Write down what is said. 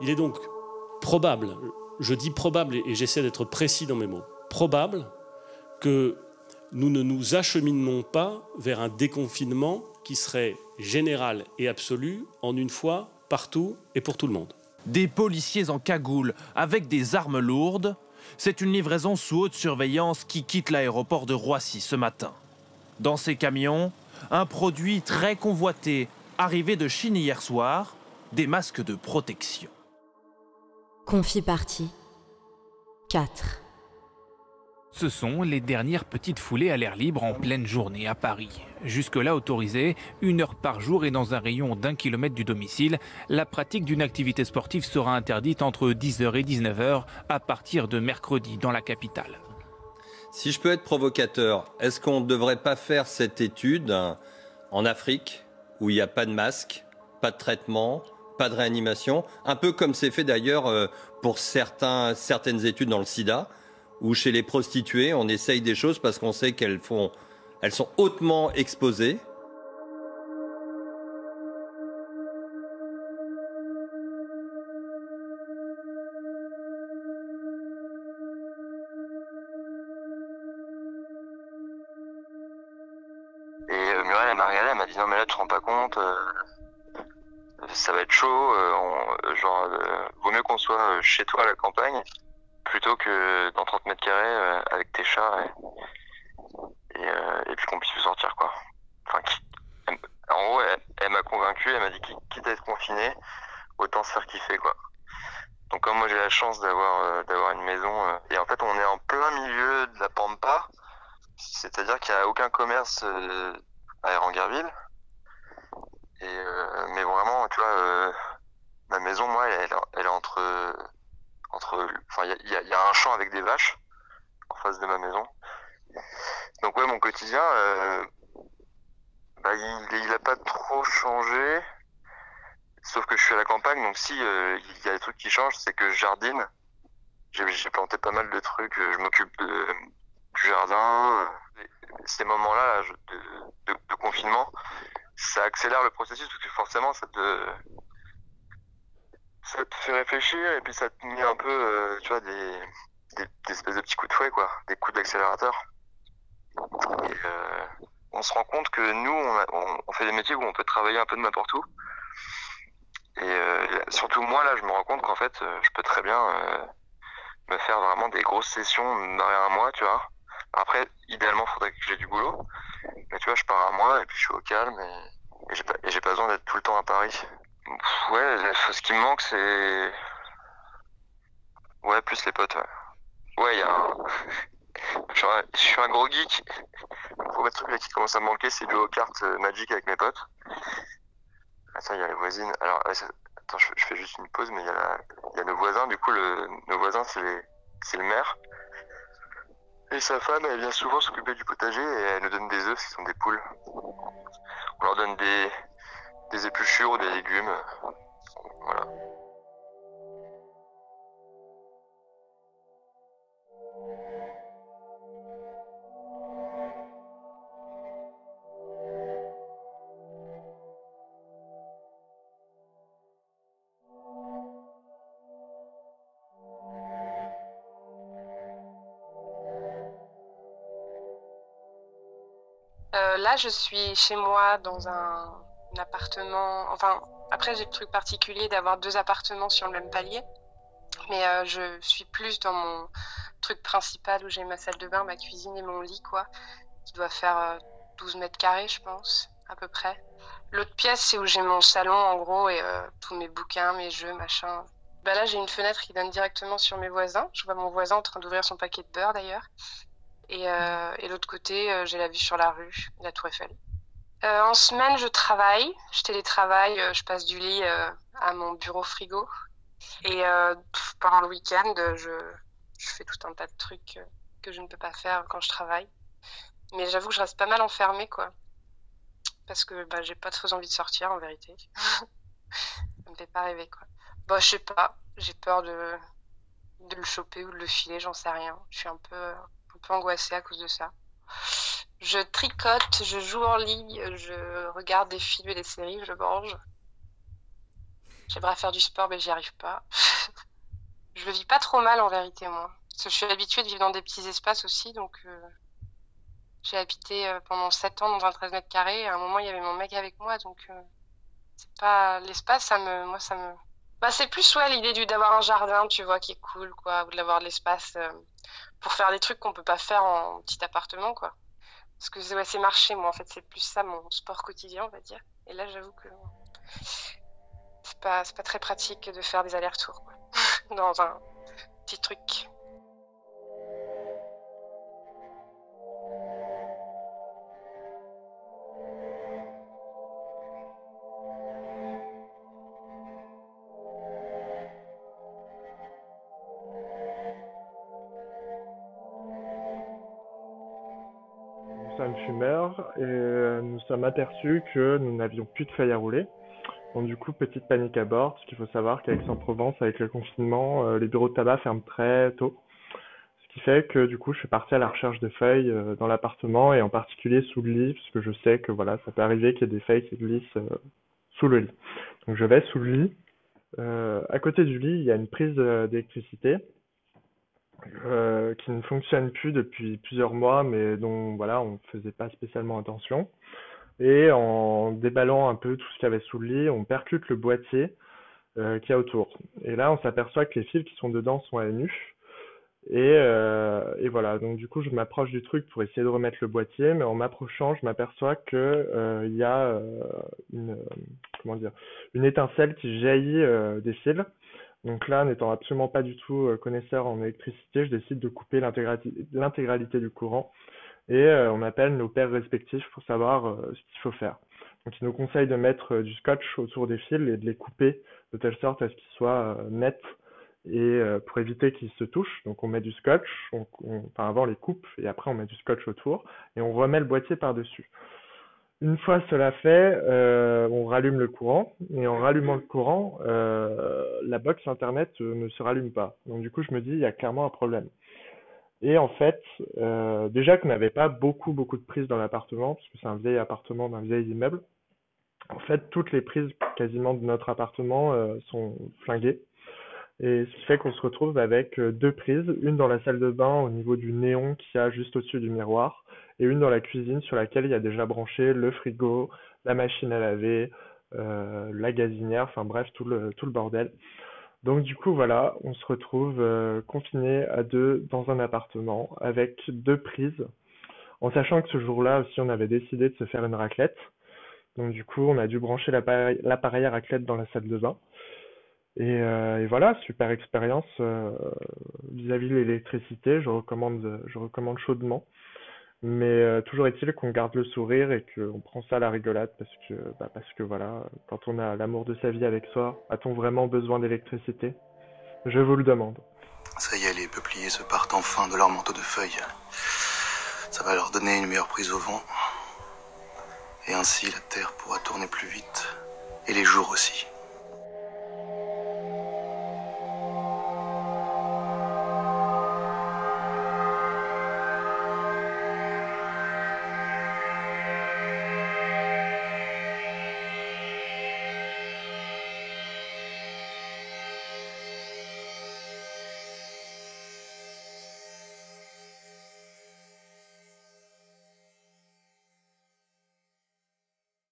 Il est donc probable, je dis probable et j'essaie d'être précis dans mes mots, probable que nous ne nous acheminons pas vers un déconfinement qui serait général et absolu en une fois, partout et pour tout le monde. Des policiers en cagoule avec des armes lourdes, c'est une livraison sous haute surveillance qui quitte l'aéroport de Roissy ce matin. Dans ces camions, un produit très convoité, arrivé de Chine hier soir, des masques de protection. Confie partie 4. Ce sont les dernières petites foulées à l'air libre en pleine journée à Paris. Jusque-là autorisée, une heure par jour et dans un rayon d'un kilomètre du domicile, la pratique d'une activité sportive sera interdite entre 10h et 19h à partir de mercredi dans la capitale. Si je peux être provocateur, est-ce qu'on ne devrait pas faire cette étude en Afrique où il n'y a pas de masque, pas de traitement, pas de réanimation, un peu comme c'est fait d'ailleurs euh, pour certains, certaines études dans le sida ou chez les prostituées, on essaye des choses parce qu'on sait qu'elles font, elles sont hautement exposées. Et euh, Muriel, elle m'a regardé, m'a dit non mais là tu te rends pas compte, euh, ça va être chaud, euh, genre euh, vaut mieux qu'on soit euh, chez toi à la campagne plutôt que dans 30 mètres carrés avec tes chats et, puis qu'on puisse sortir quoi. Enfin, qui- en gros, elle, m'a convaincu, elle m'a dit qui- quitte à être confiné, autant se faire kiffer quoi. Donc comme moi j'ai la chance d'avoir une maison et en fait on est en plein milieu de la pampa, c'est-à-dire qu'il n'y a aucun commerce à Erangerville. Mais vraiment, tu vois, euh, ma maison, moi, elle, est entre enfin, il y a, un champ avec des vaches en face de ma maison. Donc ouais, mon quotidien, euh, bah, il, il a pas trop changé. Sauf que je suis à la campagne, donc si euh, il y a des trucs qui changent, c'est que je jardine. J'ai planté pas mal de trucs. Je m'occupe du jardin. Ces moments-là de confinement, ça accélère le processus parce que forcément, ça te, ça te fait réfléchir et puis ça te met un peu, euh, tu vois, des, des, espèces de petits coups de fouet, quoi, des coups d'accélérateur. Et euh, on se rend compte que nous, on, on fait des métiers où on peut travailler un peu de n'importe où. Et euh, surtout moi, là, je me rends compte qu'en fait, euh, je peux très bien euh, me faire vraiment des grosses sessions derrière un mois, tu vois. Après, idéalement, faudrait que j'ai du boulot. Mais tu vois, je pars un mois et puis je suis au calme et, et j'ai pas, besoin d'être tout le temps à Paris. Ouais, ce qui me manque, c'est. Ouais, plus les potes, ouais. Ouais, il y a un. je, suis un... gros geek. Le premier truc là qui commence à me manquer, c'est jouer aux cartes euh, Magic avec mes potes. Attends, il y a les voisines. Alors, attends, je, fais juste une pause, mais il y, a il nos voisins. Du coup, le... nos voisins, c'est le maire. Sa femme, elle vient souvent s'occuper du potager et elle nous donne des œufs, ce sont des poules. On leur donne des, des épluchures ou des légumes. Voilà. Là, je suis chez moi dans un, un appartement. Enfin, après, j'ai le truc particulier d'avoir deux appartements sur le même palier. Mais euh, je suis plus dans mon truc principal où j'ai ma salle de bain, ma cuisine et mon lit, quoi, qui doit faire euh, 12 mètres carrés, je pense, à peu près. L'autre pièce, c'est où j'ai mon salon, en gros, et euh, tous mes bouquins, mes jeux, machin. Bah là, j'ai une fenêtre qui donne directement sur mes voisins. Je vois mon voisin en train d'ouvrir son paquet de beurre, d'ailleurs. Et, euh, l'autre côté, euh, j'ai la vue sur la rue, la Tour Eiffel. Euh, en semaine, je travaille, je télétravaille, euh, je passe du lit à mon bureau frigo. Et pendant le week-end, je, fais tout un tas de trucs que je ne peux pas faire quand je travaille. Mais j'avoue que je reste pas mal enfermée, quoi. Parce que bah, j'ai pas trop envie de sortir, en vérité. Ça me fait pas rêver, quoi. Bah, je sais pas, j'ai peur de, de le choper ou de le filer, j'en sais rien. Je suis un peu, peu angoissée à cause de ça. Je tricote, je joue en ligne, je regarde des films et des séries, je mange. J'aimerais faire du sport, mais j'y arrive pas. je le vis pas trop mal en vérité, moi. Je suis habituée de vivre dans des petits espaces aussi, donc euh, j'ai habité euh, pendant 7 ans dans un 13 mètres carrés. À un moment, il y avait mon mec avec moi, donc euh, c'est pas l'espace, ça me, moi, ça me. Bah, c'est plus ouais l'idée d'avoir un jardin, tu vois, qui est cool, quoi, ou d'avoir de l'espace pour faire des trucs qu'on peut pas faire en petit appartement, quoi. Parce que ouais, c'est marcher, moi, en fait, c'est plus ça mon sport quotidien, on va dire. Et là, j'avoue que c'est pas, pas très pratique de faire des allers-retours dans un petit truc. Sommes fumeurs et euh, nous sommes aperçus que nous n'avions plus de feuilles à rouler. Donc du coup, petite panique à bord, parce qu'il faut savoir qu'avec Aix-en-Provence, avec le confinement, euh, les bureaux de tabac ferment très tôt. Ce qui fait que du coup, je suis parti à la recherche de feuilles euh, dans l'appartement et en particulier sous le lit, parce que je sais que voilà, ça peut arriver qu'il y ait des feuilles qui glissent sous le lit. Donc je vais sous le lit. à côté du lit, il y a une prise d'électricité euh, qui ne fonctionne plus depuis plusieurs mois, mais dont voilà, on ne faisait pas spécialement attention. Et en déballant un peu tout ce qu'il y avait sous le lit, on percute le boîtier euh, qu'il y a autour. Et là, on s'aperçoit que les fils qui sont dedans sont à nu. Et, euh, et voilà, donc du coup, je m'approche du truc pour essayer de remettre le boîtier, mais en m'approchant, je m'aperçois que euh, y a une, étincelle qui jaillit des fils. Donc là, n'étant absolument pas du tout euh, connaisseur en électricité, je décide de couper l'intégralité du courant et euh, on appelle nos pères respectifs pour savoir euh, ce qu'il faut faire. Donc ils nous conseillent de mettre du scotch autour des fils et de les couper de telle sorte à ce qu'ils soient nets et pour éviter qu'ils se touchent. Donc on met du scotch, enfin avant on les coupe et après on met du scotch autour et on remet le boîtier par-dessus. Une fois cela fait, euh, on rallume le courant et en rallumant le courant, euh, la box internet euh, ne se rallume pas. Donc du coup, je me dis, il y a clairement un problème. Et en fait, déjà qu'on n'avait pas beaucoup beaucoup de prises dans l'appartement, parce que c'est un vieil appartement d'un vieil immeuble. En fait, toutes les prises quasiment de notre appartement sont flinguées. Et ce qui fait qu'on se retrouve avec deux prises, une dans la salle de bain au niveau du néon qui a juste au-dessus du miroir, et une dans la cuisine sur laquelle il y a déjà branché le frigo, la machine à laver, euh, la gazinière, enfin bref, tout le, tout le bordel. Donc du coup, voilà, on se retrouve euh, confiné à deux dans un appartement avec deux prises, en sachant que ce jour-là aussi, on avait décidé de se faire une raclette. Donc du coup, on a dû brancher l'appareil à raclette dans la salle de bain. Et, euh, et voilà, super expérience euh, vis-à-vis de l'électricité, je recommande, je recommande chaudement. Mais euh, toujours est-il qu'on garde le sourire et qu'on prend ça à la rigolade parce que, bah parce que voilà, quand on a l'amour de sa vie avec soi, a-t-on vraiment besoin d'électricité? Je vous le demande. Ça y est, les peupliers se partent enfin de leur manteau de feuilles. Ça va leur donner une meilleure prise au vent. Et ainsi, la Terre pourra tourner plus vite. Et les jours aussi.